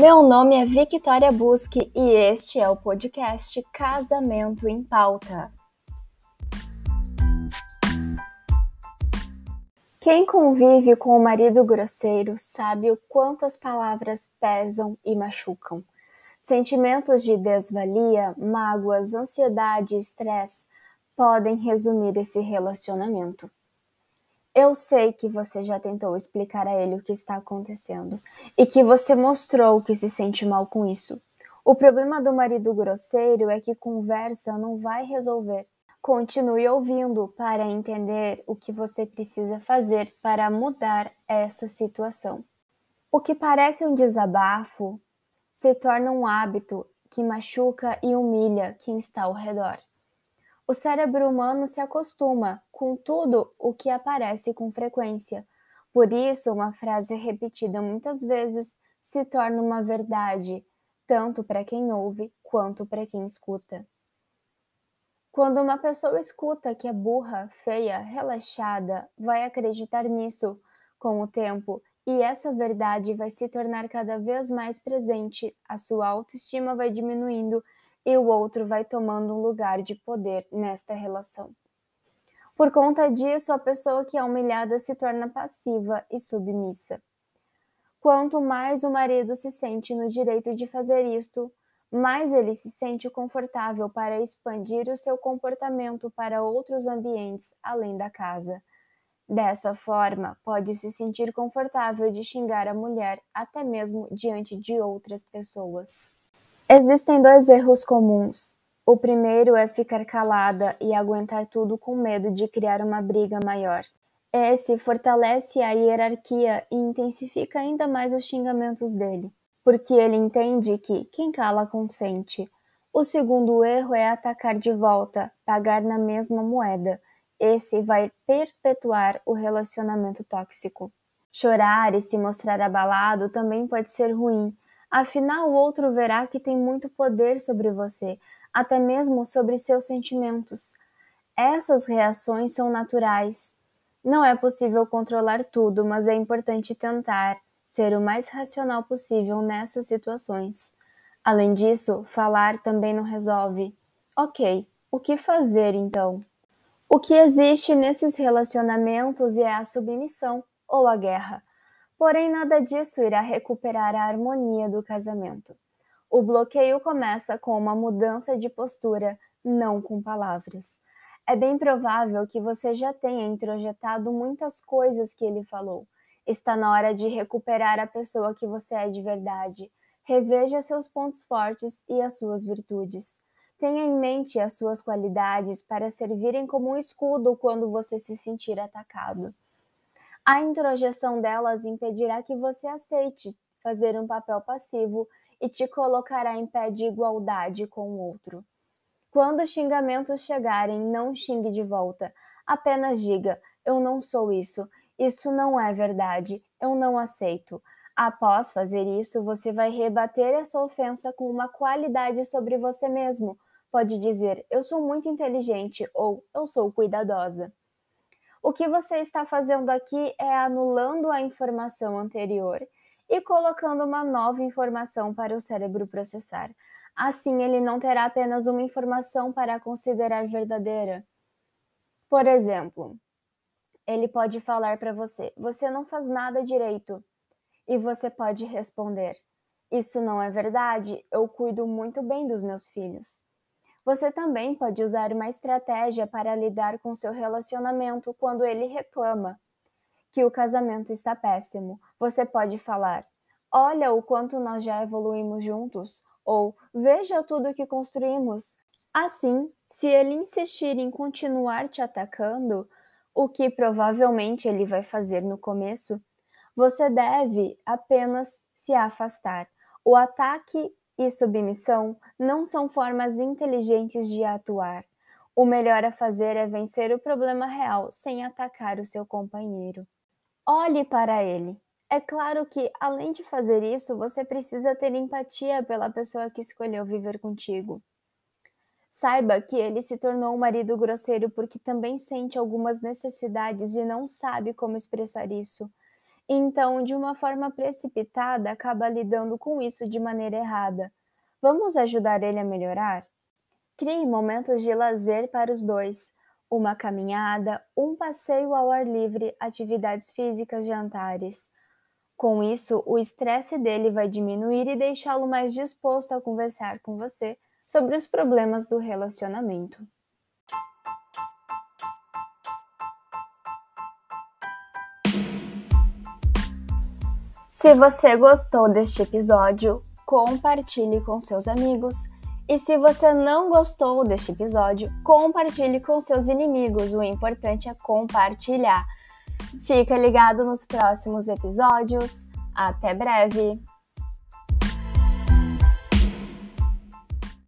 Meu nome é Victoria Busque e este é o podcast Casamento em Pauta. Quem convive com o marido grosseiro sabe o quanto as palavras pesam e machucam. Sentimentos de desvalia, mágoas, ansiedade e estresse podem resumir esse relacionamento. Eu sei que você já tentou explicar a ele o que está acontecendo e que você mostrou que se sente mal com isso. O problema do marido grosseiro é que conversa não vai resolver. Continue ouvindo para entender o que você precisa fazer para mudar essa situação. O que parece um desabafo se torna um hábito que machuca e humilha quem está ao redor. O cérebro humano se acostuma com tudo o que aparece com frequência. Por isso, uma frase repetida muitas vezes se torna uma verdade, tanto para quem ouve quanto para quem escuta. Quando uma pessoa escuta que é burra, feia, relaxada, vai acreditar nisso com o tempo e essa verdade vai se tornar cada vez mais presente, a sua autoestima vai diminuindo e o outro vai tomando um lugar de poder nesta relação. Por conta disso, a pessoa que é humilhada se torna passiva e submissa. Quanto mais o marido se sente no direito de fazer isto, mais ele se sente confortável para expandir o seu comportamento para outros ambientes além da casa. Dessa forma, pode se sentir confortável de xingar a mulher até mesmo diante de outras pessoas. Existem dois erros comuns. O primeiro é ficar calada e aguentar tudo com medo de criar uma briga maior. Esse fortalece a hierarquia e intensifica ainda mais os xingamentos dele, porque ele entende que quem cala consente. O segundo erro é atacar de volta, pagar na mesma moeda. Esse vai perpetuar o relacionamento tóxico. Chorar e se mostrar abalado também pode ser ruim, Afinal, o outro verá que tem muito poder sobre você, até mesmo sobre seus sentimentos. Essas reações são naturais. Não é possível controlar tudo, mas é importante tentar ser o mais racional possível nessas situações. Além disso, falar também não resolve. Ok, o que fazer então? O que existe nesses relacionamentos é a submissão ou a guerra. Porém, nada disso irá recuperar a harmonia do casamento. O bloqueio começa com uma mudança de postura, não com palavras. É bem provável que você já tenha introjetado muitas coisas que ele falou. Está na hora de recuperar a pessoa que você é de verdade. Reveja seus pontos fortes e as suas virtudes. Tenha em mente as suas qualidades para servirem como um escudo quando você se sentir atacado. A introjeção delas impedirá que você aceite fazer um papel passivo e te colocará em pé de igualdade com o outro. Quando os xingamentos chegarem, não xingue de volta. Apenas diga: Eu não sou isso. Isso não é verdade. Eu não aceito. Após fazer isso, você vai rebater essa ofensa com uma qualidade sobre você mesmo. Pode dizer: Eu sou muito inteligente ou Eu sou cuidadosa. O que você está fazendo aqui é anulando a informação anterior e colocando uma nova informação para o cérebro processar. Assim, ele não terá apenas uma informação para considerar verdadeira. Por exemplo, ele pode falar para você: Você não faz nada direito. E você pode responder: Isso não é verdade, eu cuido muito bem dos meus filhos. Você também pode usar uma estratégia para lidar com seu relacionamento quando ele reclama que o casamento está péssimo. Você pode falar: Olha o quanto nós já evoluímos juntos, ou Veja tudo que construímos. Assim, se ele insistir em continuar te atacando, o que provavelmente ele vai fazer no começo, você deve apenas se afastar. O ataque e submissão não são formas inteligentes de atuar. O melhor a fazer é vencer o problema real sem atacar o seu companheiro. Olhe para ele. É claro que, além de fazer isso, você precisa ter empatia pela pessoa que escolheu viver contigo. Saiba que ele se tornou um marido grosseiro porque também sente algumas necessidades e não sabe como expressar isso. Então, de uma forma precipitada, acaba lidando com isso de maneira errada. Vamos ajudar ele a melhorar? Crie momentos de lazer para os dois. Uma caminhada, um passeio ao ar livre, atividades físicas, jantares. Com isso, o estresse dele vai diminuir e deixá-lo mais disposto a conversar com você sobre os problemas do relacionamento. Se você gostou deste episódio, compartilhe com seus amigos. E se você não gostou deste episódio, compartilhe com seus inimigos. O importante é compartilhar. Fica ligado nos próximos episódios. Até breve!